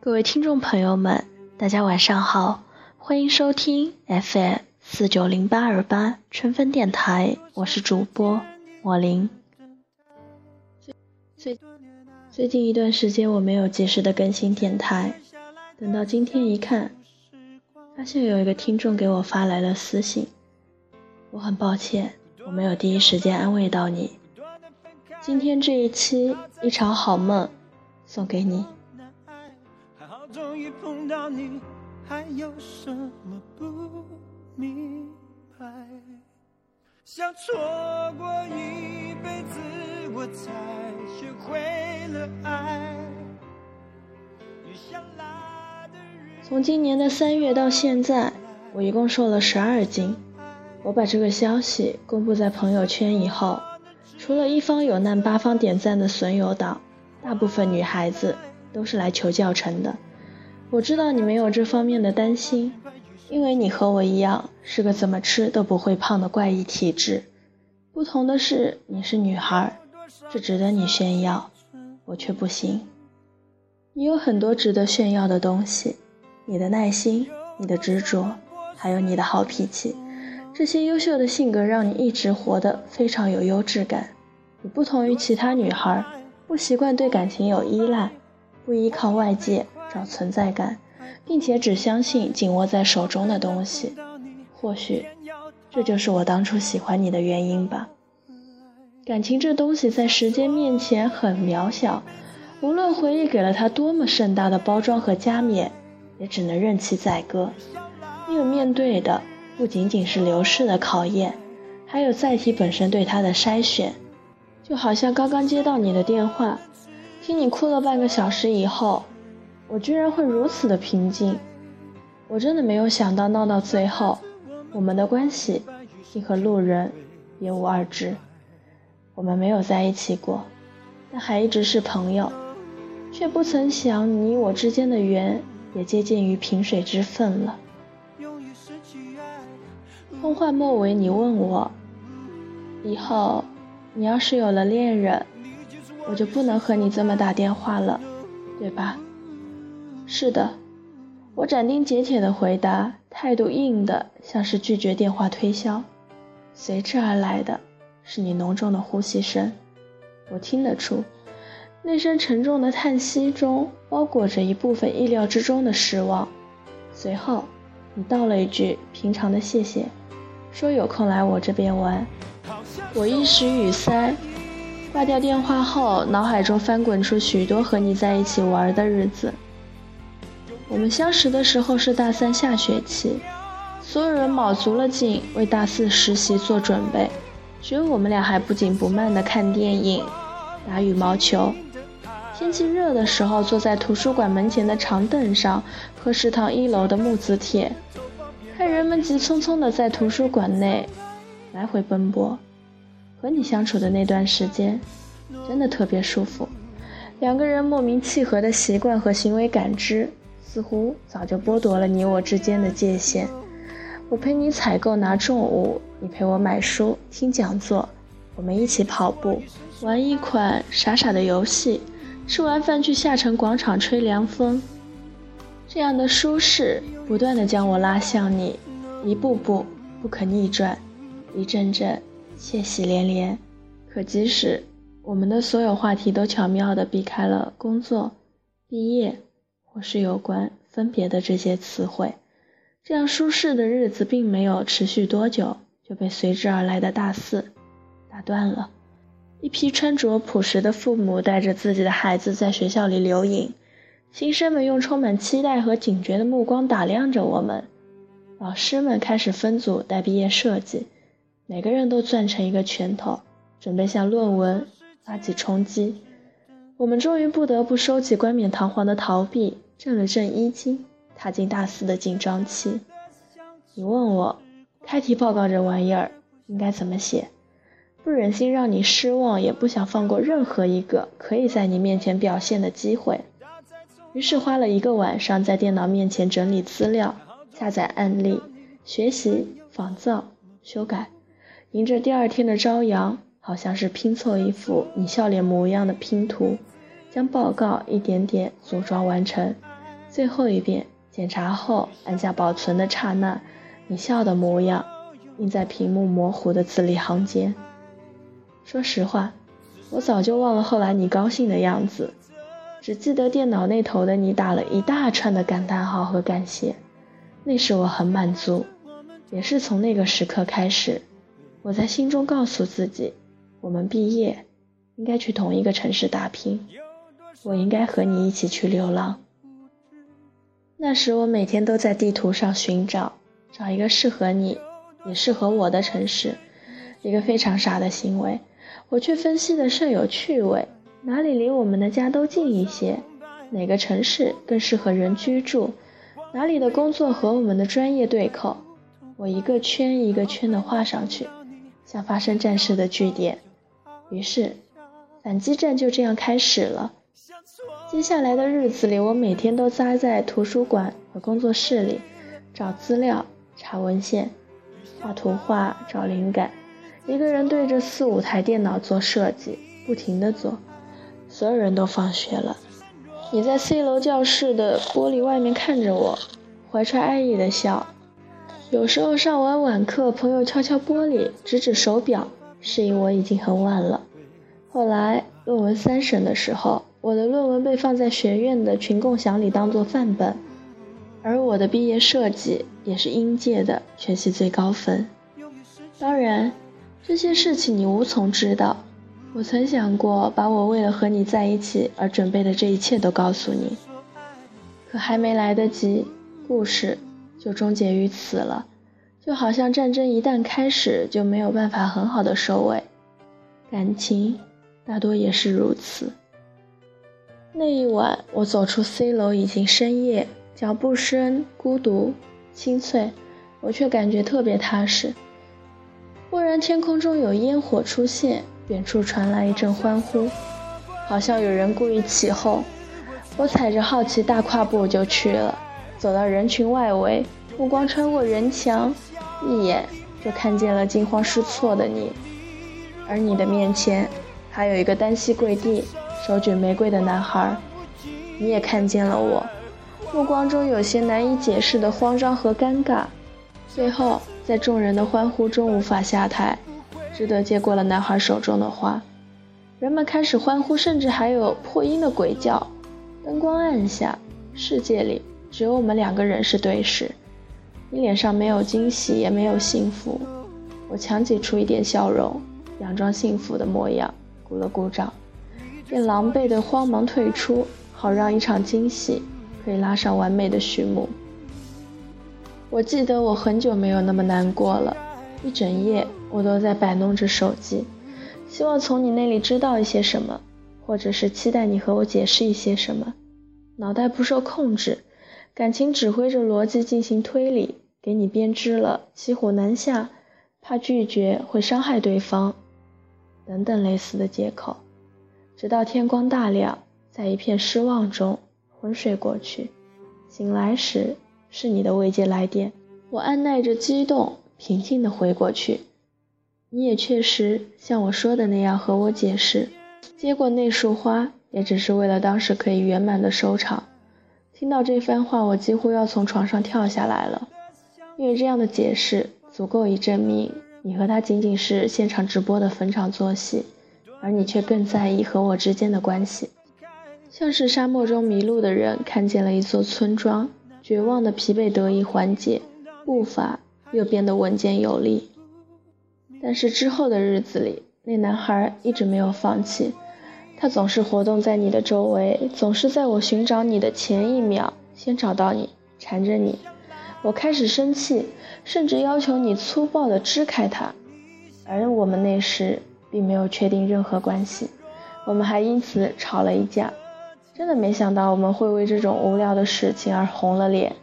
各位听众朋友们，大家晚上好，欢迎收听 FM 四九零八二八春分电台，我是主播莫林。最最近一段时间我没有及时的更新电台，等到今天一看，发现有一个听众给我发来了私信，我很抱歉，我没有第一时间安慰到你。今天这一期一场好梦，送给你。碰到你，还有什么不明白？想错过一辈子，我才学会了爱。从今年的三月到现在，我一共瘦了十二斤。我把这个消息公布在朋友圈以后，除了一方有难八方点赞的损友党，大部分女孩子都是来求教程的。我知道你没有这方面的担心，因为你和我一样是个怎么吃都不会胖的怪异体质。不同的是，你是女孩，这值得你炫耀，我却不行。你有很多值得炫耀的东西，你的耐心，你的执着，还有你的好脾气，这些优秀的性格让你一直活得非常有优质感。你不同于其他女孩，不习惯对感情有依赖，不依靠外界。找存在感，并且只相信紧握在手中的东西。或许，这就是我当初喜欢你的原因吧。感情这东西在时间面前很渺小，无论回忆给了他多么盛大的包装和加冕，也只能任其宰割。因为面对的不仅仅是流逝的考验，还有载体本身对他的筛选。就好像刚刚接到你的电话，听你哭了半个小时以后。我居然会如此的平静，我真的没有想到闹到最后，我们的关系竟和路人别无二致。我们没有在一起过，但还一直是朋友，却不曾想你我之间的缘也接近于萍水之分了。通话末尾，你问我，以后你要是有了恋人，我就不能和你这么打电话了，对吧？是的，我斩钉截铁的回答，态度硬的像是拒绝电话推销。随之而来的是你浓重的呼吸声，我听得出，那声沉重的叹息中包裹着一部分意料之中的失望。随后，你道了一句平常的谢谢，说有空来我这边玩。我一时语塞，挂掉电话后，脑海中翻滚出许多和你在一起玩的日子。我们相识的时候是大三下学期，所有人卯足了劲为大四实习做准备，只有我们俩还不紧不慢地看电影、打羽毛球。天气热的时候，坐在图书馆门前的长凳上，喝食堂一楼的木子铁，看人们急匆匆地在图书馆内来回奔波。和你相处的那段时间，真的特别舒服，两个人莫名契合的习惯和行为感知。似乎早就剥夺了你我之间的界限。我陪你采购拿重物，你陪我买书听讲座，我们一起跑步，玩一款傻傻的游戏，吃完饭去下城广场吹凉风。这样的舒适不断的将我拉向你，一步步不可逆转，一阵阵窃喜连连。可即使我们的所有话题都巧妙的避开了工作、毕业。或是有关分别的这些词汇，这样舒适的日子并没有持续多久，就被随之而来的大四打断了。一批穿着朴实的父母带着自己的孩子在学校里留影，新生们用充满期待和警觉的目光打量着我们。老师们开始分组带毕业设计，每个人都攥成一个拳头，准备向论文发起冲击。我们终于不得不收起冠冕堂皇的逃避。正了正衣襟，踏进大四的紧张期。你问我，开题报告这玩意儿应该怎么写？不忍心让你失望，也不想放过任何一个可以在你面前表现的机会。于是花了一个晚上在电脑面前整理资料、下载案例、学习仿造、修改。迎着第二天的朝阳，好像是拼凑一幅你笑脸模样的拼图，将报告一点点组装完成。最后一遍检查后按下保存的刹那，你笑的模样印在屏幕模糊的字里行间。说实话，我早就忘了后来你高兴的样子，只记得电脑那头的你打了一大串的感叹号和感谢。那时我很满足，也是从那个时刻开始，我在心中告诉自己，我们毕业应该去同一个城市打拼，我应该和你一起去流浪。那时我每天都在地图上寻找，找一个适合你，也适合我的城市，一个非常傻的行为，我却分析的甚有趣味，哪里离我们的家都近一些，哪个城市更适合人居住。哪里的工作和我们的专业对口？我一个圈一个圈的画上去，像发生战事的据点。于是，反击战就这样开始了。接下来的日子里，我每天都扎在图书馆和工作室里，找资料、查文献、画图画、找灵感。一个人对着四五台电脑做设计，不停地做。所有人都放学了。你在 C 楼教室的玻璃外面看着我，怀揣爱意的笑。有时候上完晚课，朋友敲敲玻璃，指指手表，示意我已经很晚了。后来论文三审的时候，我的论文被放在学院的群共享里当做范本，而我的毕业设计也是应届的全系最高分。当然，这些事情你无从知道。我曾想过把我为了和你在一起而准备的这一切都告诉你，可还没来得及，故事就终结于此了。就好像战争一旦开始就没有办法很好的收尾，感情大多也是如此。那一晚我走出 C 楼已经深夜，脚步声孤独清脆，我却感觉特别踏实。忽然天空中有烟火出现。远处传来一阵欢呼，好像有人故意起哄。我踩着好奇大跨步就去了，走到人群外围，目光穿过人墙，一眼就看见了惊慌失措的你。而你的面前还有一个单膝跪地、手举玫瑰的男孩。你也看见了我，目光中有些难以解释的慌张和尴尬。最后，在众人的欢呼中无法下台。只得接过了男孩手中的花，人们开始欢呼，甚至还有破音的鬼叫。灯光暗下，世界里只有我们两个人是对视。你脸上没有惊喜，也没有幸福。我强挤出一点笑容，佯装幸福的模样，鼓了鼓掌，便狼狈的慌忙退出，好让一场惊喜可以拉上完美的序幕。我记得我很久没有那么难过了。一整夜，我都在摆弄着手机，希望从你那里知道一些什么，或者是期待你和我解释一些什么。脑袋不受控制，感情指挥着逻辑进行推理，给你编织了骑虎难下、怕拒绝会伤害对方等等类似的借口，直到天光大亮，在一片失望中昏睡过去。醒来时是你的未接来电，我按耐着激动。平静地回过去，你也确实像我说的那样和我解释。接过那束花，也只是为了当时可以圆满的收场。听到这番话，我几乎要从床上跳下来了，因为这样的解释足够以证明你和他仅仅是现场直播的逢场作戏，而你却更在意和我之间的关系。像是沙漠中迷路的人看见了一座村庄，绝望的疲惫得以缓解，步伐。又变得稳健有力，但是之后的日子里，那男孩一直没有放弃，他总是活动在你的周围，总是在我寻找你的前一秒先找到你，缠着你。我开始生气，甚至要求你粗暴地支开他，而我们那时并没有确定任何关系，我们还因此吵了一架。真的没想到我们会为这种无聊的事情而红了脸，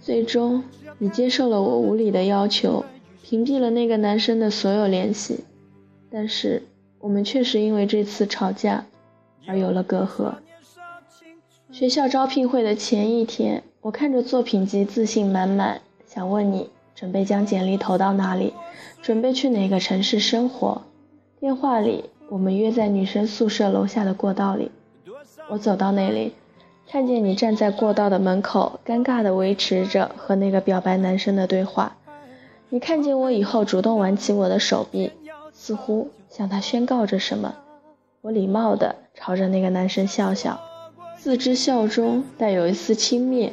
最终。你接受了我无理的要求，屏蔽了那个男生的所有联系，但是我们确实因为这次吵架而有了隔阂。学校招聘会的前一天，我看着作品集，自信满满，想问你准备将简历投到哪里，准备去哪个城市生活。电话里，我们约在女生宿舍楼下的过道里，我走到那里，看见你站在过道的门口，尴尬地维持着和那个表白男生的对话。你看见我以后，主动挽起我的手臂，似乎向他宣告着什么。我礼貌地朝着那个男生笑笑，自知笑中带有一丝轻蔑，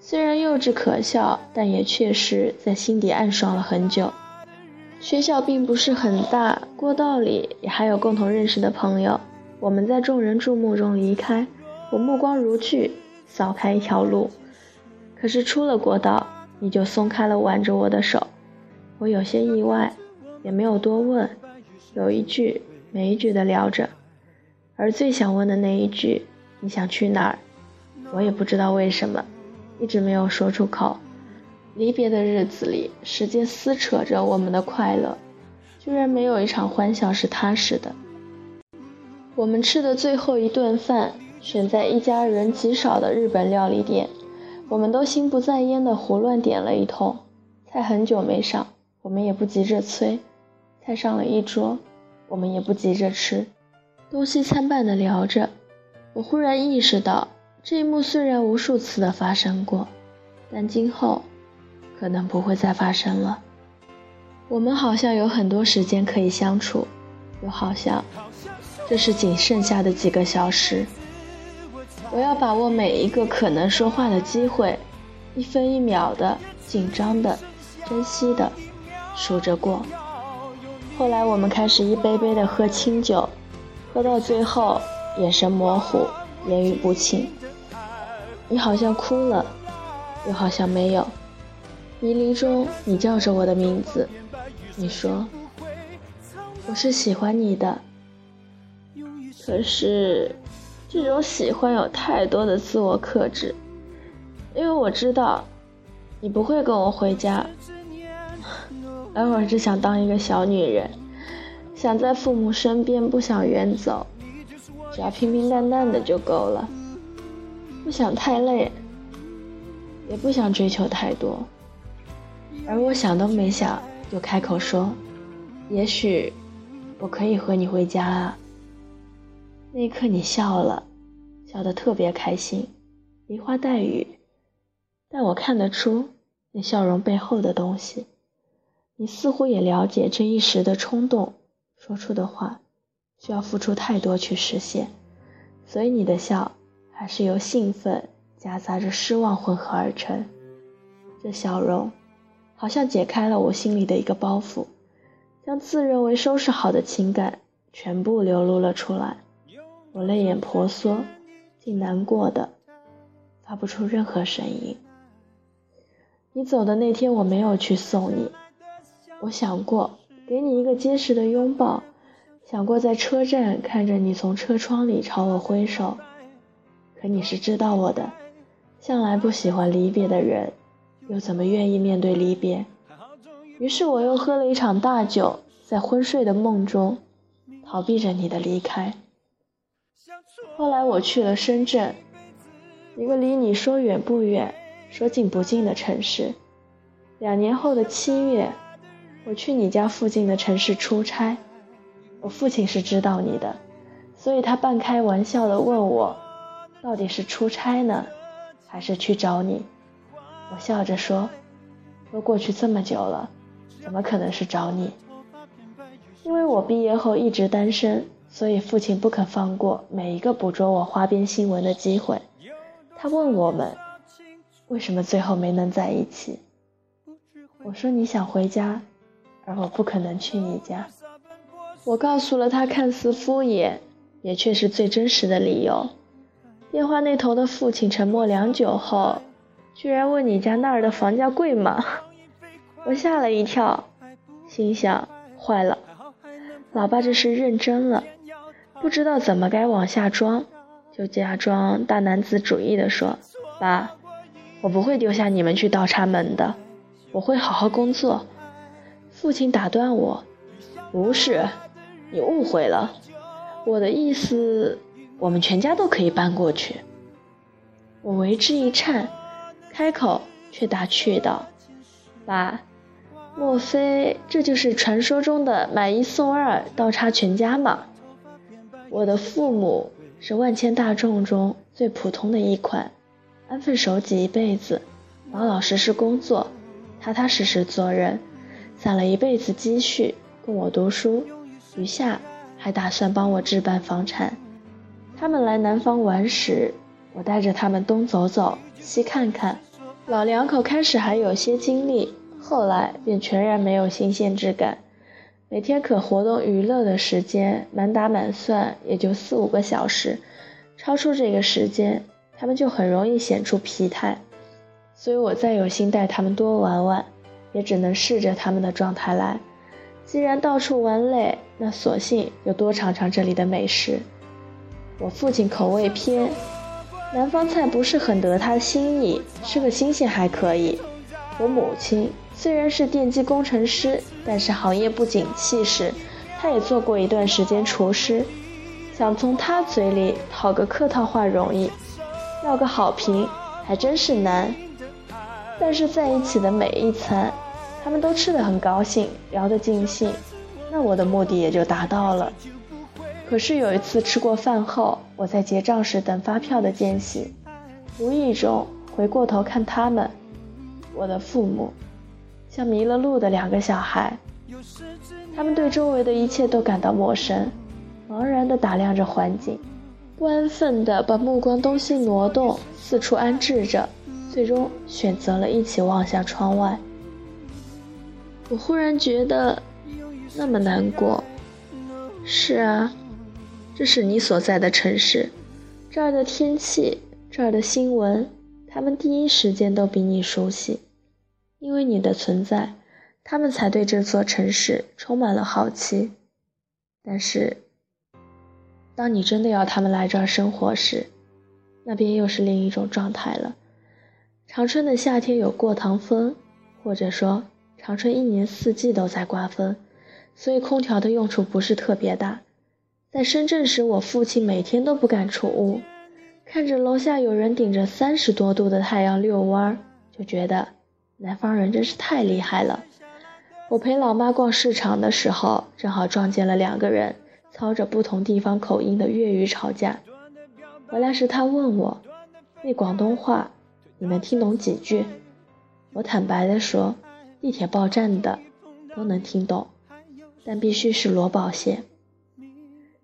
虽然幼稚可笑，但也确实在心底暗爽了很久。学校并不是很大，过道里也还有共同认识的朋友。我们在众人注目中离开。我目光如炬，扫开一条路。可是出了过道，你就松开了挽着我的手。我有些意外，也没有多问，有一句没一句的聊着。而最想问的那一句“你想去哪儿”，我也不知道为什么，一直没有说出口。离别的日子里，时间撕扯着我们的快乐，居然没有一场欢笑是踏实的。我们吃的最后一顿饭。选在一家人极少的日本料理店，我们都心不在焉的胡乱点了一通。菜很久没上，我们也不急着催。菜上了一桌，我们也不急着吃。东西参半的聊着，我忽然意识到，这一幕虽然无数次的发生过，但今后可能不会再发生了。我们好像有很多时间可以相处，又好像这是仅剩下的几个小时。我要把握每一个可能说话的机会，一分一秒的紧张的、珍惜的数着过。后来我们开始一杯杯的喝清酒，喝到最后眼神模糊，言语不清。你好像哭了，又好像没有。迷离中，你叫着我的名字，你说：“我是喜欢你的。”可是。这种喜欢有太多的自我克制，因为我知道你不会跟我回家，而我只想当一个小女人，想在父母身边，不想远走，只要平平淡淡的就够了，不想太累，也不想追求太多，而我想都没想就开口说，也许我可以和你回家啊。那一刻，你笑了，笑得特别开心，梨花带雨。但我看得出那笑容背后的东西。你似乎也了解这一时的冲动，说出的话需要付出太多去实现，所以你的笑还是由兴奋夹杂着失望混合而成。这笑容好像解开了我心里的一个包袱，将自认为收拾好的情感全部流露了出来。我泪眼婆娑，竟难过的发不出任何声音。你走的那天，我没有去送你。我想过给你一个结实的拥抱，想过在车站看着你从车窗里朝我挥手。可你是知道我的，向来不喜欢离别的人，又怎么愿意面对离别？于是我又喝了一场大酒，在昏睡的梦中逃避着你的离开。后来我去了深圳，一个离你说远不远、说近不近的城市。两年后的七月，我去你家附近的城市出差。我父亲是知道你的，所以他半开玩笑的问我，到底是出差呢，还是去找你？我笑着说，都过去这么久了，怎么可能是找你？因为我毕业后一直单身。所以父亲不肯放过每一个捕捉我花边新闻的机会。他问我们，为什么最后没能在一起？我说你想回家，而我不可能去你家。我告诉了他看似敷衍，也却是最真实的理由。电话那头的父亲沉默良久后，居然问你家那儿的房价贵吗？我吓了一跳，心想坏了，老爸这是认真了。不知道怎么该往下装，就假装大男子主义的说：“爸，我不会丢下你们去倒插门的，我会好好工作。”父亲打断我：“不是，你误会了，我的意思，我们全家都可以搬过去。”我为之一颤，开口却打趣道：“爸，莫非这就是传说中的买一送二，倒插全家吗？”我的父母是万千大众中最普通的一款，安分守己一辈子，老老实实工作，踏踏实实做人，攒了一辈子积蓄供我读书，余下还打算帮我置办房产。他们来南方玩时，我带着他们东走走，细看看。老两口开始还有些精力，后来便全然没有新鲜之感。每天可活动娱乐的时间，满打满算也就四五个小时。超出这个时间，他们就很容易显出疲态。所以我再有心带他们多玩玩，也只能试着他们的状态来。既然到处玩累，那索性就多尝尝这里的美食。我父亲口味偏。南方菜不是很得他心意，吃个新鲜还可以。我母亲虽然是电机工程师，但是行业不景气时，她也做过一段时间厨师。想从她嘴里讨个客套话容易，要个好评还真是难。但是在一起的每一餐，他们都吃得很高兴，聊得尽兴，那我的目的也就达到了。可是有一次吃过饭后，我在结账时等发票的间隙，无意中回过头看他们，我的父母，像迷了路的两个小孩，他们对周围的一切都感到陌生，茫然地打量着环境，不安分地把目光东西挪动，四处安置着，最终选择了一起望向窗外。我忽然觉得那么难过。是啊。这是你所在的城市，这儿的天气，这儿的新闻，他们第一时间都比你熟悉，因为你的存在，他们才对这座城市充满了好奇。但是，当你真的要他们来这儿生活时，那边又是另一种状态了。长春的夏天有过堂风，或者说长春一年四季都在刮风，所以空调的用处不是特别大。在深圳时，我父亲每天都不敢出屋，看着楼下有人顶着三十多度的太阳遛弯儿，就觉得南方人真是太厉害了。我陪老妈逛市场的时候，正好撞见了两个人操着不同地方口音的粤语吵架。回来时，他问我：“那广东话你能听懂几句？”我坦白地说：“地铁报站的都能听懂，但必须是罗宝线。”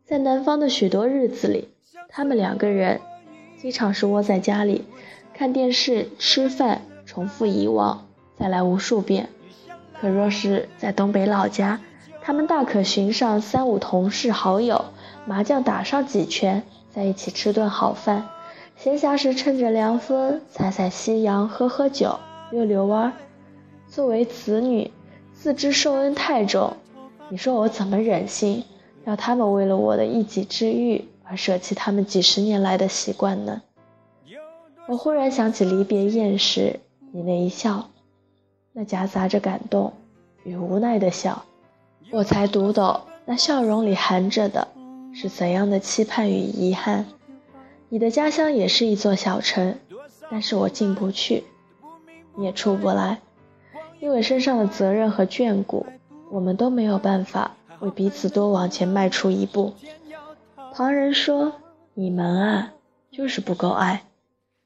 在南方的许多日子里，他们两个人经常是窝在家里看电视、吃饭，重复以往，再来无数遍。可若是在东北老家，他们大可寻上三五同事好友，麻将打上几圈，在一起吃顿好饭。闲暇时趁着凉风，采采夕阳，喝喝酒，溜溜弯。作为子女，自知受恩太重，你说我怎么忍心？要他们为了我的一己之欲而舍弃他们几十年来的习惯呢？我忽然想起离别宴时你那一笑，那夹杂着感动与无奈的笑，我才读懂那笑容里含着的是怎样的期盼与遗憾。你的家乡也是一座小城，但是我进不去，你也出不来，因为身上的责任和眷顾，我们都没有办法。为彼此多往前迈出一步。旁人说：“你们啊，就是不够爱。”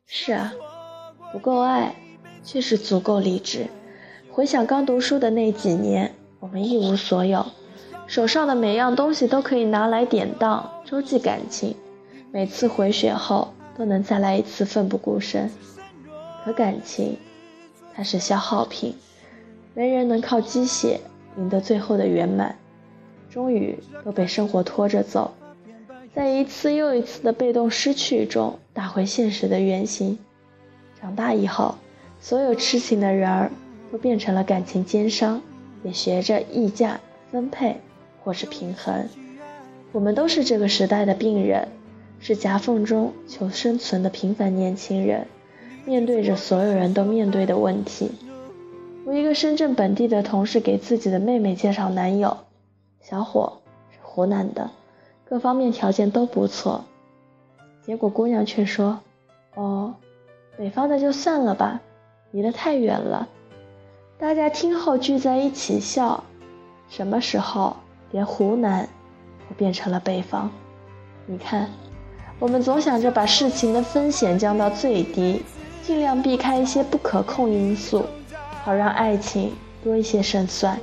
是啊，不够爱，却是足够理智。回想刚读书的那几年，我们一无所有，手上的每样东西都可以拿来典当、周济感情。每次回血后，都能再来一次奋不顾身。可感情，它是消耗品，没人能靠积血赢得最后的圆满。终于都被生活拖着走，在一次又一次的被动失去中打回现实的原形。长大以后，所有痴情的人儿都变成了感情奸商，也学着议价、分配或是平衡。我们都是这个时代的病人，是夹缝中求生存的平凡年轻人，面对着所有人都面对的问题。我一个深圳本地的同事给自己的妹妹介绍男友。小伙是湖南的，各方面条件都不错。结果姑娘却说：“哦，北方的就算了吧，离得太远了。”大家听后聚在一起笑。什么时候连湖南都变成了北方？你看，我们总想着把事情的风险降到最低，尽量避开一些不可控因素，好让爱情多一些胜算，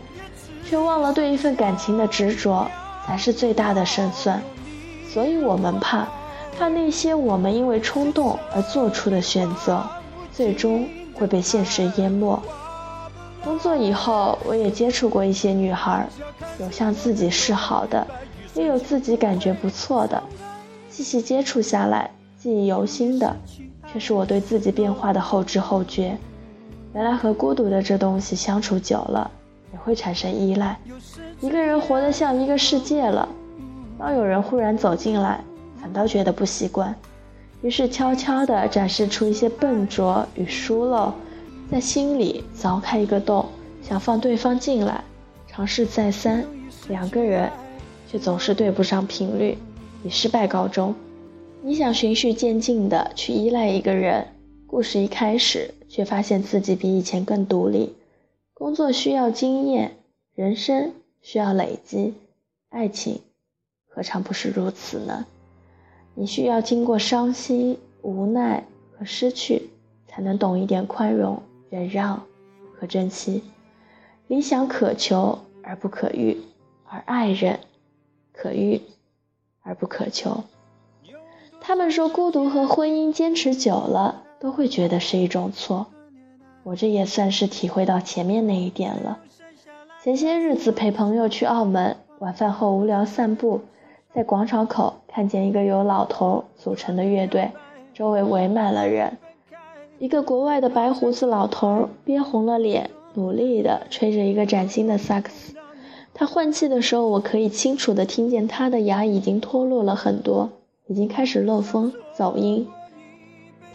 却忘了对一份感情的执着才是最大的胜算。所以我们怕，怕那些我们因为冲动而做出的选择，最终会被现实淹没。工作以后，我也接触过一些女孩，有向自己示好的，也有自己感觉不错的。细细接触下来，记忆犹新的，却是我对自己变化的后知后觉。原来和孤独的这东西相处久了，也会产生依赖。一个人活得像一个世界了，当有人忽然走进来，反倒觉得不习惯，于是悄悄地展示出一些笨拙与疏漏。在心里凿开一个洞，想放对方进来，尝试再三，两个人却总是对不上频率，以失败告终。你想循序渐进的去依赖一个人，故事一开始却发现自己比以前更独立。工作需要经验，人生需要累积，爱情何尝不是如此呢？你需要经过伤心、无奈和失去，才能懂一点宽容。忍让和珍惜，理想可求而不可遇，而爱人可遇而不可求。他们说孤独和婚姻坚持久了都会觉得是一种错，我这也算是体会到前面那一点了。前些日子陪朋友去澳门，晚饭后无聊散步，在广场口看见一个由老头组成的乐队，周围围满了人。一个国外的白胡子老头憋红了脸，努力地吹着一个崭新的萨克斯。他换气的时候，我可以清楚地听见他的牙已经脱落了很多，已经开始漏风走音。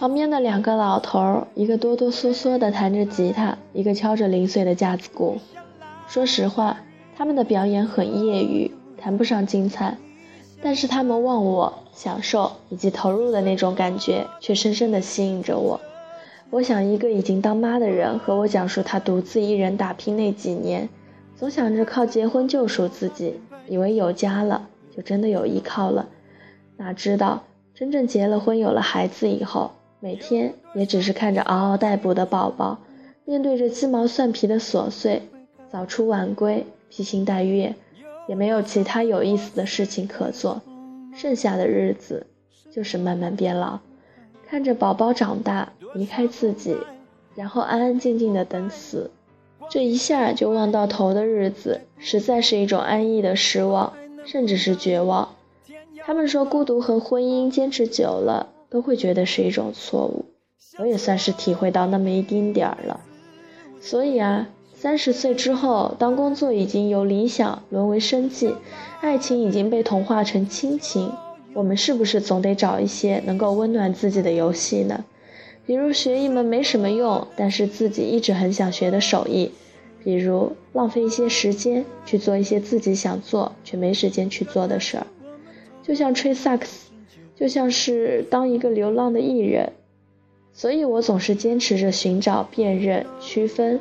旁边的两个老头儿，一个哆哆嗦嗦地弹着吉他，一个敲着零碎的架子鼓。说实话，他们的表演很业余，谈不上精彩，但是他们忘我、享受以及投入的那种感觉，却深深地吸引着我。我想，一个已经当妈的人和我讲述他独自一人打拼那几年，总想着靠结婚救赎自己，以为有家了就真的有依靠了，哪知道真正结了婚有了孩子以后，每天也只是看着嗷嗷待哺的宝宝，面对着鸡毛蒜皮的琐碎，早出晚归，披星戴月，也没有其他有意思的事情可做，剩下的日子就是慢慢变老。看着宝宝长大，离开自己，然后安安静静的等死，这一下就望到头的日子，实在是一种安逸的失望，甚至是绝望。他们说孤独和婚姻坚持久了，都会觉得是一种错误。我也算是体会到那么一丁点儿了。所以啊，三十岁之后，当工作已经由理想沦为生计，爱情已经被同化成亲情。我们是不是总得找一些能够温暖自己的游戏呢？比如学一门没什么用，但是自己一直很想学的手艺；比如浪费一些时间去做一些自己想做却没时间去做的事儿，就像吹萨克斯，就像是当一个流浪的艺人。所以我总是坚持着寻找、辨认、区分，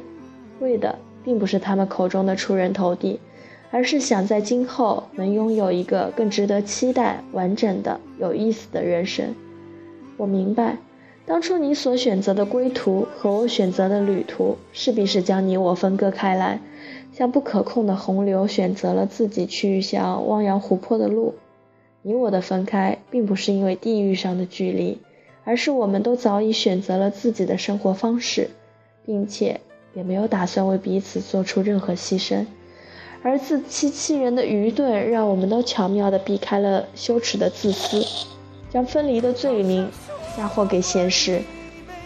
为的并不是他们口中的出人头地。而是想在今后能拥有一个更值得期待、完整的、有意思的人生。我明白，当初你所选择的归途和我选择的旅途，势必是将你我分割开来，像不可控的洪流，选择了自己去向汪洋湖泊的路。你我的分开，并不是因为地域上的距离，而是我们都早已选择了自己的生活方式，并且也没有打算为彼此做出任何牺牲。而自欺欺人的愚钝，让我们都巧妙地避开了羞耻的自私，将分离的罪名嫁祸给现实。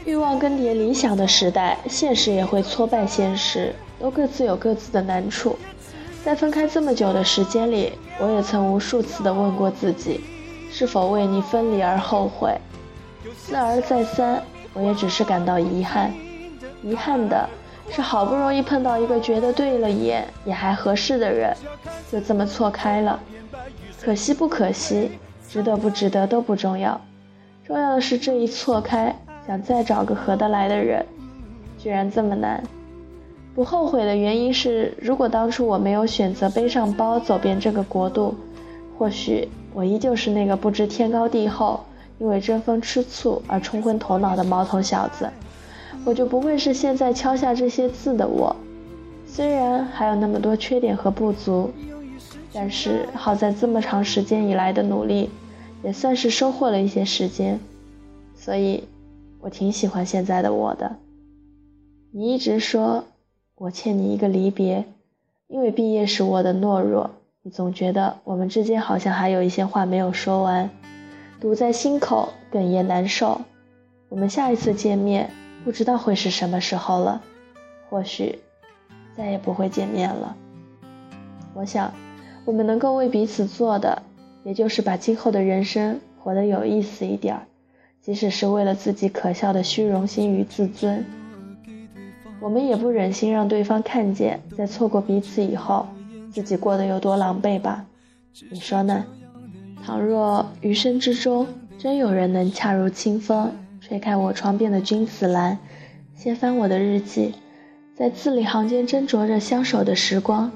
欲望更迭理想的时代，现实也会挫败现实，都各自有各自的难处。在分开这么久的时间里，我也曾无数次的问过自己，是否为你分离而后悔。思而再三，我也只是感到遗憾，遗憾的。是好不容易碰到一个觉得对了眼也还合适的人，就这么错开了，可惜不可惜，值得不值得都不重要，重要的是这一错开，想再找个合得来的人，居然这么难。不后悔的原因是，如果当初我没有选择背上包走遍这个国度，或许我依旧是那个不知天高地厚，因为争风吃醋而冲昏头脑的毛头小子，我就不会是现在敲下这些字的我。虽然还有那么多缺点和不足，但是好在这么长时间以来的努力，也算是收获了一些时间，所以，我挺喜欢现在的我的。你一直说我欠你一个离别，因为毕业时我的懦弱，你总觉得我们之间好像还有一些话没有说完，堵在心口，哽咽难受。我们下一次见面，不知道会是什么时候了，或许再也不会见面了。我想，我们能够为彼此做的，也就是把今后的人生活得有意思一点，即使是为了自己可笑的虚荣心与自尊。我们也不忍心让对方看见，在错过彼此以后，自己过得有多狼狈吧？你说呢？倘若余生之中真有人能恰如清风，吹开我窗边的君子兰，掀翻我的日记，在字里行间斟酌着相守的时光，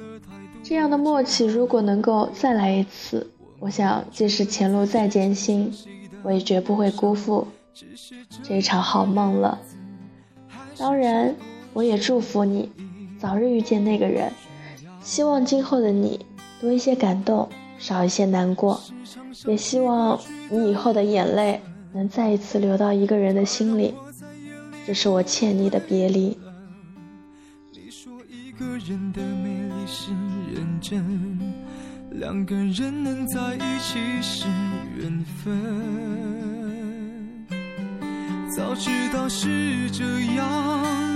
这样的默契如果能够再来一次，我想即使前路再艰辛，我也绝不会辜负这一场好梦了。当然。我也祝福你早日遇见那个人，希望今后的你多一些感动，少一些难过，也希望你以后的眼泪能再一次流到一个人的心里。这是我欠你的别离。两个人能在一起是缘分。早知道是这样，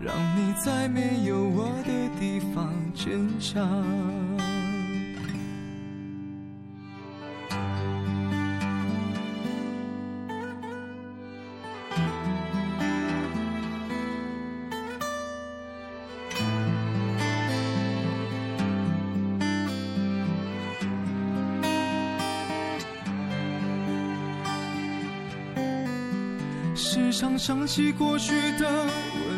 让你在没有我的地方坚强。时常想起过去的温